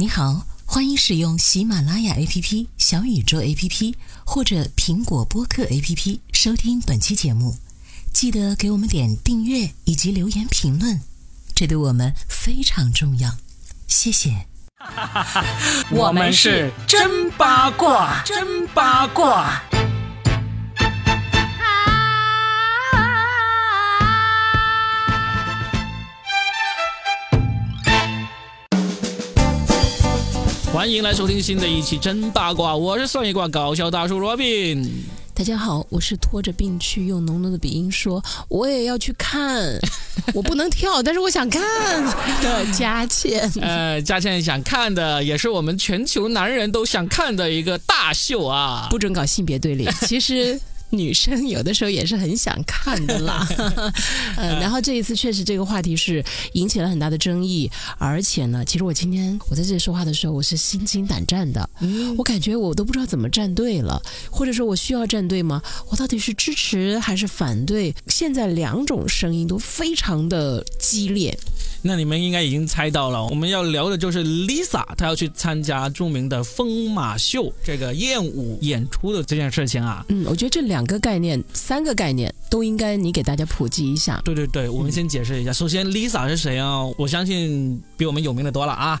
你好，欢迎使用喜马拉雅 APP、小宇宙 APP 或者苹果播客 APP 收听本期节目。记得给我们点订阅以及留言评论，这对我们非常重要。谢谢。我们是真八卦，真八卦。欢迎来收听新的一期真八卦，我是算一卦搞笑大叔罗宾。大家好，我是拖着病去用浓浓的鼻音说我也要去看，我不能跳，但是我想看的佳倩。呃，佳倩想看的也是我们全球男人都想看的一个大秀啊！不准搞性别对立，其实。女生有的时候也是很想看的啦，嗯，然后这一次确实这个话题是引起了很大的争议，而且呢，其实我今天我在这里说话的时候，我是心惊胆战的，嗯我感觉我都不知道怎么站队了，或者说我需要站队吗？我到底是支持还是反对？现在两种声音都非常的激烈。那你们应该已经猜到了，我们要聊的就是 Lisa，她要去参加著名的疯马秀这个艳舞演出的这件事情啊。嗯，我觉得这两个概念、三个概念都应该你给大家普及一下。对对对，我们先解释一下。首先，Lisa 是谁啊？我相信比我们有名的多了啊，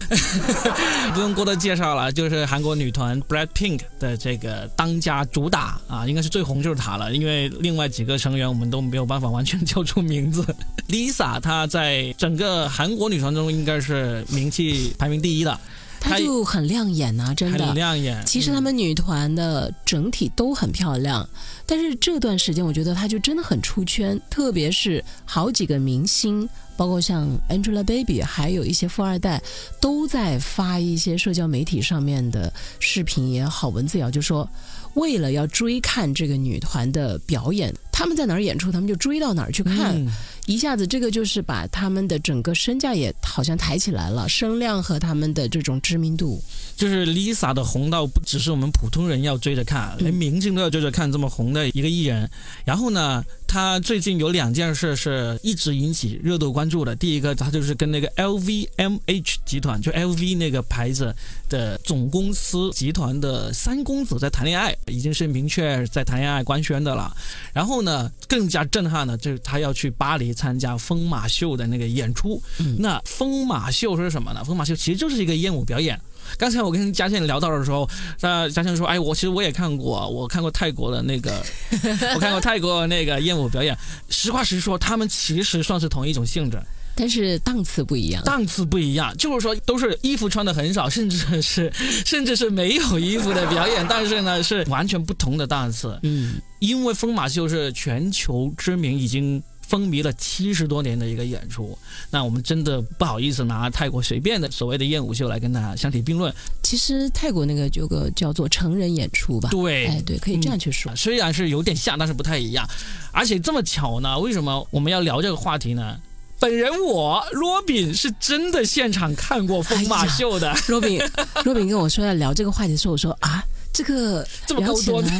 不用过多介绍了，就是韩国女团 BLACKPINK 的这个当家主打啊，应该是最红就是她了，因为另外几个成员我们都没有办法完全叫出名字。Lisa 她在整个韩国女团中应该是名气排名第一的，她就很亮眼呐，真的很亮眼。其实她们女团的整体都很漂亮，但是这段时间我觉得她就真的很出圈，特别是好几个明星，包括像 Angelababy，还有一些富二代，都在发一些社交媒体上面的视频也好，文字也好，就说为了要追看这个女团的表演，他们在哪儿演出，他们就追到哪儿去看。一下子，这个就是把他们的整个身价也好像抬起来了，声量和他们的这种知名度。就是 Lisa 的红到不只是我们普通人要追着看，连明星都要追着看，这么红的一个艺人。然后呢，他最近有两件事是一直引起热度关注的。第一个，他就是跟那个 LVMH 集团，就 LV 那个牌子的总公司集团的三公子在谈恋爱，已经是明确在谈恋爱官宣的了。然后呢，更加震撼的，就是他要去巴黎。参加疯马秀的那个演出，那疯马秀是什么呢？疯马秀其实就是一个艳舞表演。刚才我跟嘉倩聊到的时候，那嘉倩说：“哎，我其实我也看过，我看过泰国的那个，我看过泰国那个艳舞表演。实话实说，他们其实算是同一种性质，但是档次不一样。档次不一样，就是说都是衣服穿的很少，甚至是甚至是没有衣服的表演，但是呢是完全不同的档次。嗯，因为疯马秀是全球知名，已经。风靡了七十多年的一个演出，那我们真的不好意思拿泰国随便的所谓的艳舞秀来跟大家相提并论。其实泰国那个有个叫做成人演出吧，对，哎，对，可以这样去说。虽然是有点像，但是不太一样。而且这么巧呢，为什么我们要聊这个话题呢？本人我罗宾是真的现场看过疯马秀的。罗宾，罗宾跟我说要聊这个话题的时候，我说啊。这个聊起来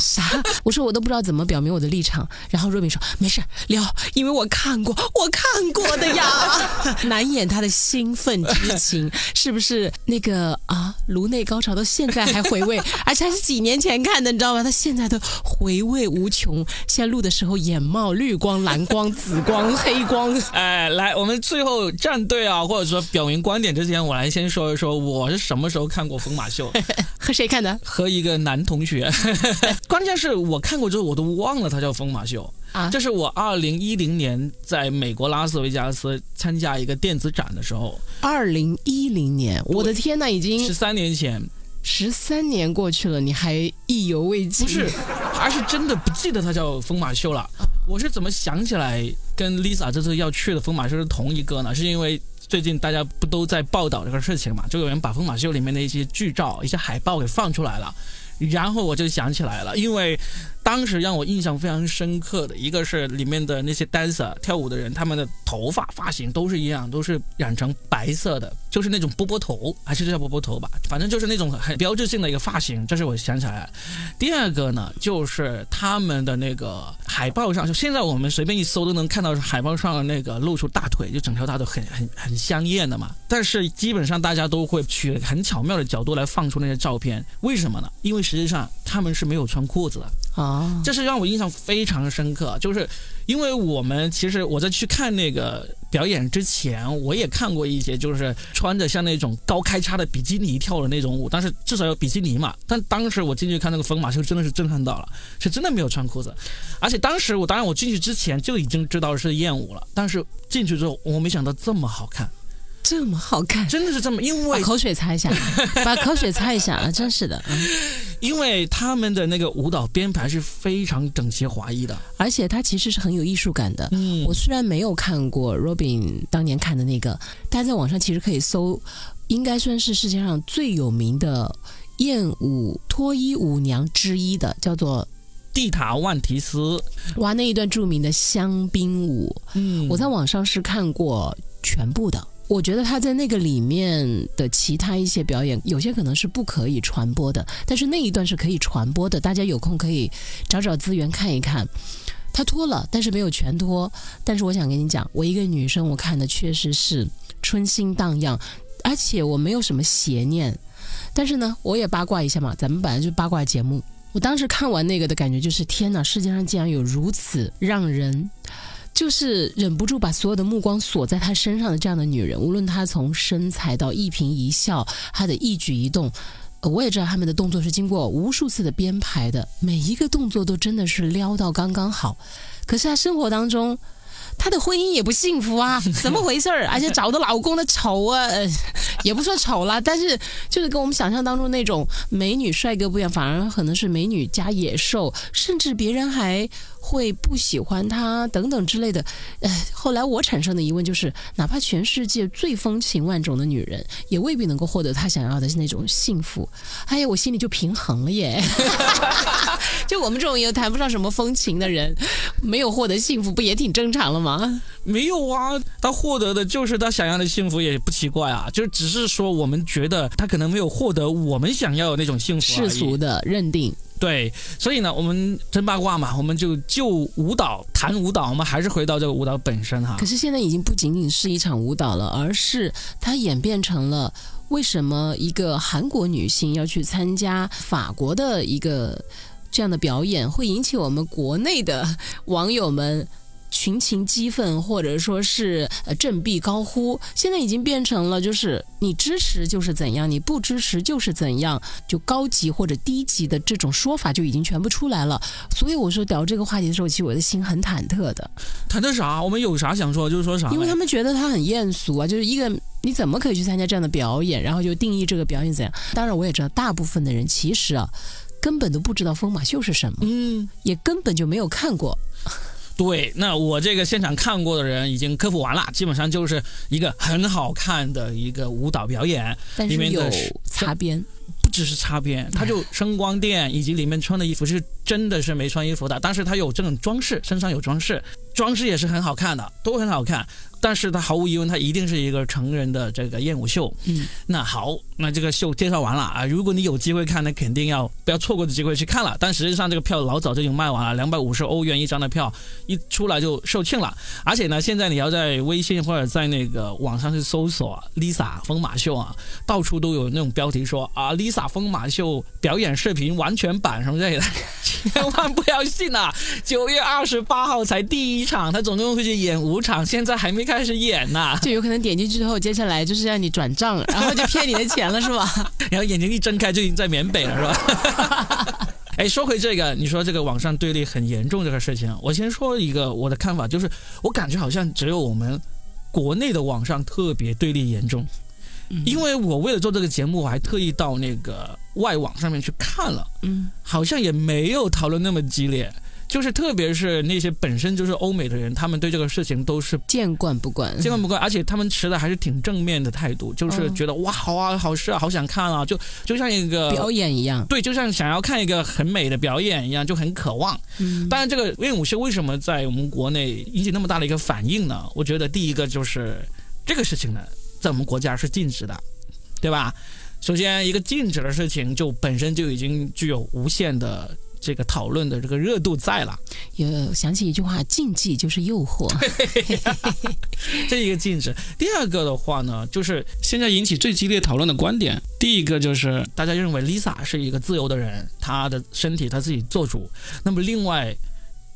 啥？我说我都不知道怎么表明我的立场。然后若冰说没事聊，因为我看过，我看过的呀。难掩他的兴奋之情，是不是那个啊？颅内高潮到现在还回味，而且还是几年前看的，你知道吗？他现在都回味无穷。现在录的时候眼冒绿光、蓝光、紫光、黑光。哎，来，我们最后站队啊，或者说表明观点之前，我来先说一说我是什么时候看过疯马秀，和谁看的？和一个男同学，关键是我看过之后我都忘了他叫疯马秀啊！这是我二零一零年在美国拉斯维加斯参加一个电子展的时候。二零一零年，我的天呐，已经十三年前，十三年过去了，你还意犹未尽？不是，而是真的不记得他叫疯马秀了。我是怎么想起来跟 Lisa 这次要去的疯马秀是同一个呢？是因为。最近大家不都在报道这个事情嘛？就有人把疯马秀里面的一些剧照、一些海报给放出来了，然后我就想起来了，因为当时让我印象非常深刻的一个是里面的那些 dancer 跳舞的人，他们的头发发型都是一样，都是染成白色的，就是那种波波头，还是叫波波头吧，反正就是那种很标志性的一个发型。这是我想起来。第二个呢，就是他们的那个海报上，就现在我们随便一搜都能看到海报上的那个露出大腿，就整条大腿很很很香艳的嘛。但是基本上大家都会取很巧妙的角度来放出那些照片，为什么呢？因为实际上他们是没有穿裤子的。啊，这是让我印象非常深刻，就是因为我们其实我在去看那个表演之前，我也看过一些，就是穿着像那种高开叉的比基尼跳的那种舞，但是至少有比基尼嘛。但当时我进去看那个疯马秀，真的是震撼到了，是真的没有穿裤子，而且当时我当然我进去之前就已经知道是艳舞了，但是进去之后我没想到这么好看。这么好看，真的是这么，因为把口水擦一下，把口水擦一下啊！真是的，因为他们的那个舞蹈编排是非常整齐划一的，而且他其实是很有艺术感的。嗯，我虽然没有看过 Robin 当年看的那个，大家在网上其实可以搜，应该算是世界上最有名的艳舞脱衣舞娘之一的，叫做蒂塔万提斯。哇，那一段著名的香槟舞，嗯，我在网上是看过全部的。我觉得他在那个里面的其他一些表演，有些可能是不可以传播的，但是那一段是可以传播的。大家有空可以找找资源看一看。他脱了，但是没有全脱。但是我想跟你讲，我一个女生，我看的确实是春心荡漾，而且我没有什么邪念。但是呢，我也八卦一下嘛，咱们本来就八卦节目。我当时看完那个的感觉就是：天哪，世界上竟然有如此让人。就是忍不住把所有的目光锁在她身上的这样的女人，无论她从身材到一颦一笑，她的一举一动，我也知道他们的动作是经过无数次的编排的，每一个动作都真的是撩到刚刚好。可是在生活当中。她的婚姻也不幸福啊，怎么回事儿？而且找的老公的丑啊，也不说丑了，但是就是跟我们想象当中那种美女帅哥不一样，反而可能是美女加野兽，甚至别人还会不喜欢她等等之类的。呃，后来我产生的疑问就是，哪怕全世界最风情万种的女人，也未必能够获得她想要的那种幸福。哎呀，我心里就平衡了耶。就我们这种也谈不上什么风情的人，没有获得幸福，不也挺正常了吗？没有啊，他获得的就是他想要的幸福，也不奇怪啊。就只是说，我们觉得他可能没有获得我们想要的那种幸福。世俗的认定，对。所以呢，我们真八卦嘛，我们就就舞蹈谈舞蹈，我们还是回到这个舞蹈本身哈。可是现在已经不仅仅是一场舞蹈了，而是它演变成了为什么一个韩国女性要去参加法国的一个。这样的表演会引起我们国内的网友们群情激愤，或者说是呃振臂高呼。现在已经变成了，就是你支持就是怎样，你不支持就是怎样，就高级或者低级的这种说法就已经全部出来了。所以我说聊这个话题的时候，其实我的心很忐忑的。忐忑啥？我们有啥想说就是说啥。因为他们觉得他很艳俗啊，就是一个你怎么可以去参加这样的表演，然后就定义这个表演怎样？当然，我也知道大部分的人其实啊。根本都不知道疯马秀是什么，嗯，也根本就没有看过。对，那我这个现场看过的人已经科普完了，基本上就是一个很好看的一个舞蹈表演，但是有擦边，不只是擦边，它就声光电以及里面穿的衣服是真的是没穿衣服的，但是它有这种装饰，身上有装饰，装饰也是很好看的，都很好看。但是它毫无疑问，它一定是一个成人的这个艳舞秀。嗯，那好，那这个秀介绍完了啊，如果你有机会看，那肯定要不要错过的机会去看了。但实际上这个票老早就已经卖完了，两百五十欧元一张的票一出来就售罄了。而且呢，现在你要在微信或者在那个网上去搜索 Lisa 疯马秀啊，到处都有那种标题说啊 Lisa 疯马秀表演视频完全版什么之类的，千万不要信啊！九月二十八号才第一场，他总共会去演五场，现在还没开。始演呢，就有可能点进去之后，接下来就是让你转账，然后就骗你的钱了，是吧？然后眼睛一睁开就已经在缅北了，是吧？哎，说回这个，你说这个网上对立很严重这个事情，我先说一个我的看法，就是我感觉好像只有我们国内的网上特别对立严重，因为我为了做这个节目，我还特意到那个外网上面去看了，嗯，好像也没有讨论那么激烈。就是特别是那些本身就是欧美的人，他们对这个事情都是见惯不惯，见惯不惯，而且他们持的还是挺正面的态度，就是觉得、哇，好啊，好事啊，好想看啊，就就像一个表演一样。对，就像想要看一个很美的表演一样，就很渴望。嗯，当然，这个练武秀为什么在我们国内引起那么大的一个反应呢？我觉得第一个就是这个事情呢，在我们国家是禁止的，对吧？首先，一个禁止的事情就本身就已经具有无限的这个讨论的这个热度在了。有想起一句话：禁忌就是诱惑。这一个禁止。第二个的话呢，就是现在引起最激烈讨论的观点，第一个就是大家认为 Lisa 是一个自由的人，她的身体她自己做主。那么另外。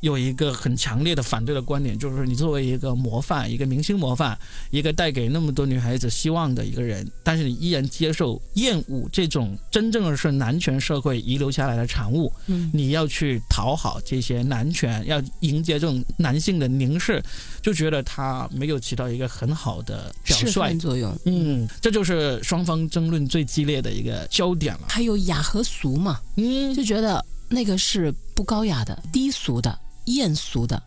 有一个很强烈的反对的观点，就是你作为一个模范、一个明星模范、一个带给那么多女孩子希望的一个人，但是你依然接受厌恶这种真正的是男权社会遗留下来的产物。嗯，你要去讨好这些男权，要迎接这种男性的凝视，就觉得他没有起到一个很好的表率作用。嗯，这就是双方争论最激烈的一个焦点了。还有雅和俗嘛，嗯，就觉得那个是不高雅的、低俗的。艳俗的，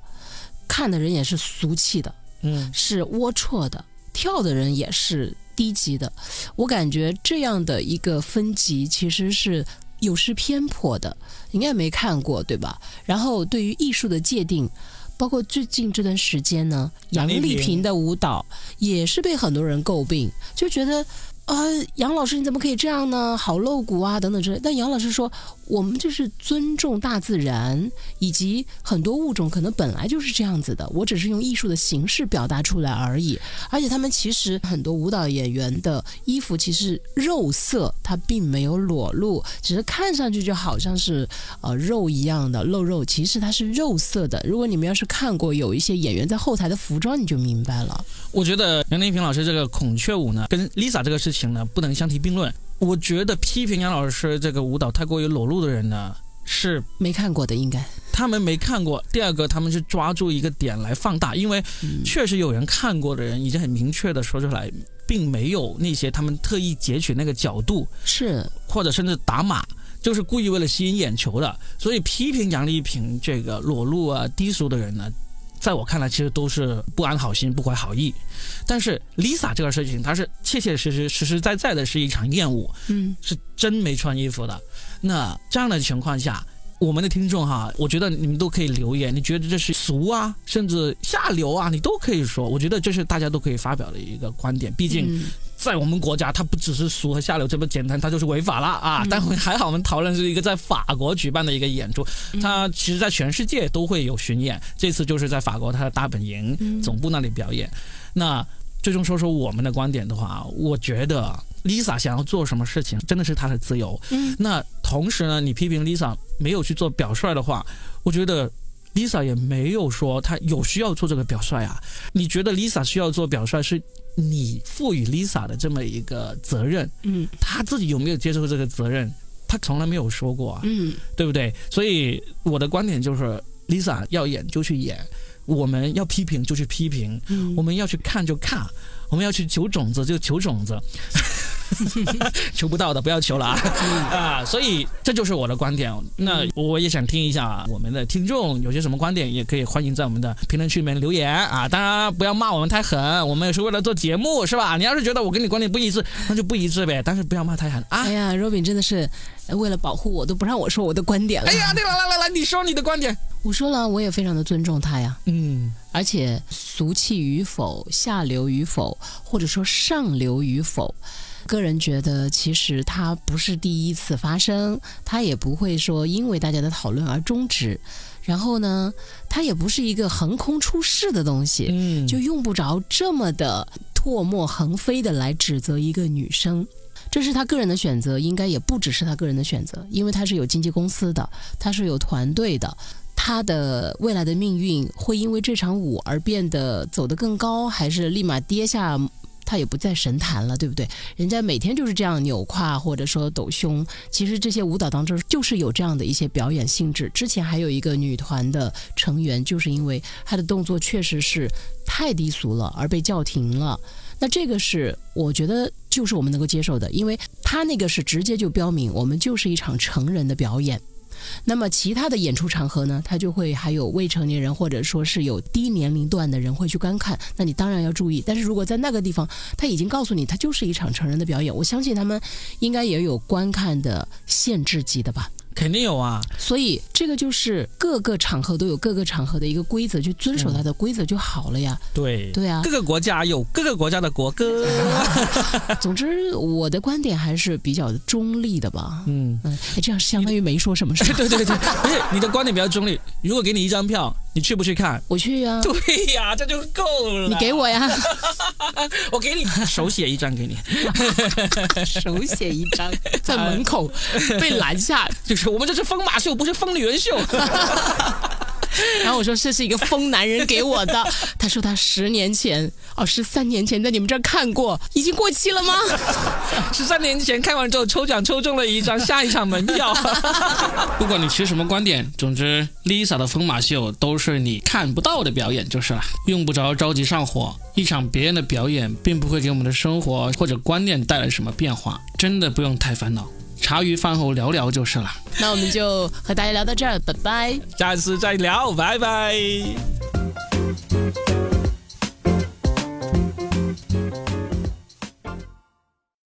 看的人也是俗气的，嗯，是龌龊的；跳的人也是低级的。我感觉这样的一个分级其实是有失偏颇的，应该没看过对吧？然后对于艺术的界定，包括最近这段时间呢，杨丽萍的舞蹈也是被很多人诟病，就觉得。呃，杨老师，你怎么可以这样呢？好露骨啊，等等之类。但杨老师说，我们就是尊重大自然，以及很多物种可能本来就是这样子的。我只是用艺术的形式表达出来而已。而且他们其实很多舞蹈演员的衣服其实肉色，它并没有裸露，只是看上去就好像是呃肉一样的露肉，其实它是肉色的。如果你们要是看过有一些演员在后台的服装，你就明白了。我觉得杨丽萍老师这个孔雀舞呢，跟 Lisa 这个是事情呢，不能相提并论。我觉得批评杨老师这个舞蹈太过于裸露的人呢，是没看过的，应该他们没看过。第二个，他们是抓住一个点来放大，因为确实有人看过的人已经很明确的说出来，并没有那些他们特意截取那个角度，是或者甚至打码，就是故意为了吸引眼球的。所以批评杨丽萍这个裸露啊、低俗的人呢。在我看来，其实都是不安好心、不怀好意。但是 Lisa 这个事情，她是切切实实、实实在在的是一场厌恶，嗯，是真没穿衣服的。那这样的情况下，我们的听众哈，我觉得你们都可以留言，你觉得这是俗啊，甚至下流啊，你都可以说。我觉得这是大家都可以发表的一个观点，毕竟。在我们国家，它不只是俗和下流这么简单，它就是违法了啊！但还好，我们讨论是一个在法国举办的一个演出，它其实在全世界都会有巡演，这次就是在法国它的大本营总部那里表演。那最终说说我们的观点的话，我觉得 Lisa 想要做什么事情，真的是她的自由。那同时呢，你批评 Lisa 没有去做表率的话，我觉得。Lisa 也没有说她有需要做这个表率啊？你觉得 Lisa 需要做表率，是你赋予 Lisa 的这么一个责任？嗯，她自己有没有接受这个责任？她从来没有说过啊，嗯，对不对？所以我的观点就是，Lisa 要演就去演，我们要批评就去批评，我们要去看就看，我们要去求种子就求种子。求不到的不要求了啊！啊，所以这就是我的观点。那我也想听一下我们的听众有些什么观点，也可以欢迎在我们的评论区里面留言啊！当然不要骂我们太狠，我们也是为了做节目，是吧？你要是觉得我跟你观点不一致，那就不一致呗。但是不要骂太狠啊！哎呀，Robin 真的是为了保护我，都不让我说我的观点了。哎呀，对了，来来来，你说你的观点。我说了，我也非常的尊重他呀。嗯，而且俗气与否、下流与否，或者说上流与否。个人觉得，其实它不是第一次发生，它也不会说因为大家的讨论而终止。然后呢，它也不是一个横空出世的东西，嗯，就用不着这么的唾沫横飞的来指责一个女生。这是他个人的选择，应该也不只是他个人的选择，因为他是有经纪公司的，他是有团队的，他的未来的命运会因为这场舞而变得走得更高，还是立马跌下？他也不在神坛了，对不对？人家每天就是这样扭胯或者说抖胸，其实这些舞蹈当中就是有这样的一些表演性质。之前还有一个女团的成员，就是因为她的动作确实是太低俗了而被叫停了。那这个是我觉得就是我们能够接受的，因为他那个是直接就标明我们就是一场成人的表演。那么其他的演出场合呢，他就会还有未成年人或者说是有低年龄段的人会去观看，那你当然要注意。但是如果在那个地方，他已经告诉你，他就是一场成人的表演，我相信他们应该也有观看的限制级的吧。肯定有啊，所以这个就是各个场合都有各个场合的一个规则，去遵守它的规则就好了呀。对对啊各，个国家有各个国家的国歌。总之我的观点还是比较中立的吧。嗯，嗯，哎，这样相当于没说什么事？对 对对，而且你的观点比较中立。如果给你一张票，你去不去看？我去呀、对呀，这就够了。你给我呀，我给你手写一张给你，手写一张，在门口被拦下，就是我们这是疯马秀，不是疯女人秀。然后我说这是一个疯男人给我的，他说他十年前哦十三年前在你们这儿看过，已经过期了吗？十三年前看完之后抽奖抽中了一张下一场门票。不管你持什么观点，总之 Lisa 的疯马秀都是你看不到的表演就是了，用不着着急上火。一场别人的表演并不会给我们的生活或者观念带来什么变化，真的不用太烦恼。茶余饭后聊聊就是了。那我们就和大家聊到这儿拜拜。下次再聊拜拜。